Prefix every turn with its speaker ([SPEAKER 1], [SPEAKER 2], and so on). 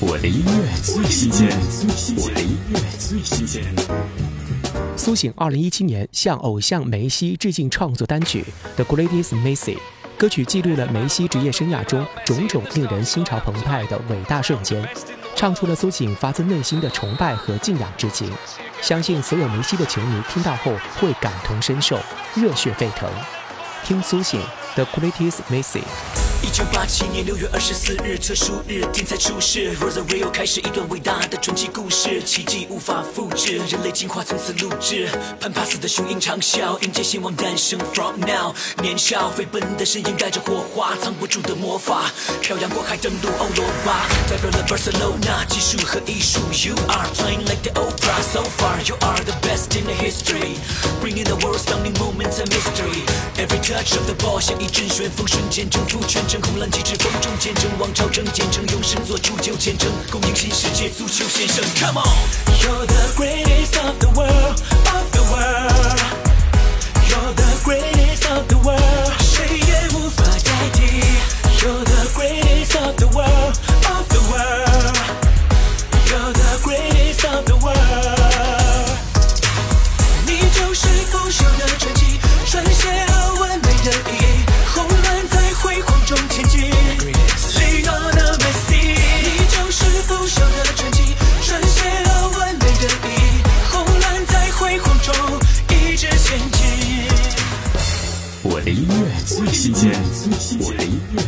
[SPEAKER 1] 我的音乐最新鲜，我的音乐最新鲜。
[SPEAKER 2] 苏醒二零一七年向偶像梅西致敬创作单曲《The Greatest Messi》，歌曲记录了梅西职业生涯中种种令人心潮澎湃的伟大瞬间，唱出了苏醒发自内心的崇拜和敬仰之情。相信所有梅西的球迷听到后会感同身受，热血沸腾。听苏醒《The Greatest Messi》。
[SPEAKER 3] 一九八七年六月二十四日，特殊日，天才出世，Rosario 开始一段伟大的传奇故事，奇迹无法复制，人类进化从此录制，潘帕斯的雄鹰长啸，迎接希望诞生。From now，年少飞奔的身影带着火花，藏不住的魔法，漂洋过海登陆欧罗巴，代表了 Barcelona，技术和艺术。You are playing like the opera，so far you are the best in the history，bringing the world stunning moments and mystery。Every touch of the ball 像一阵旋风，瞬间征服全。真红蓝旗帜，风中见证王朝正建成，勇士做铸就见证，共赢新世界足球先生。Come on，You're the greatest of the world。的
[SPEAKER 1] 音乐最新鲜，我的音乐。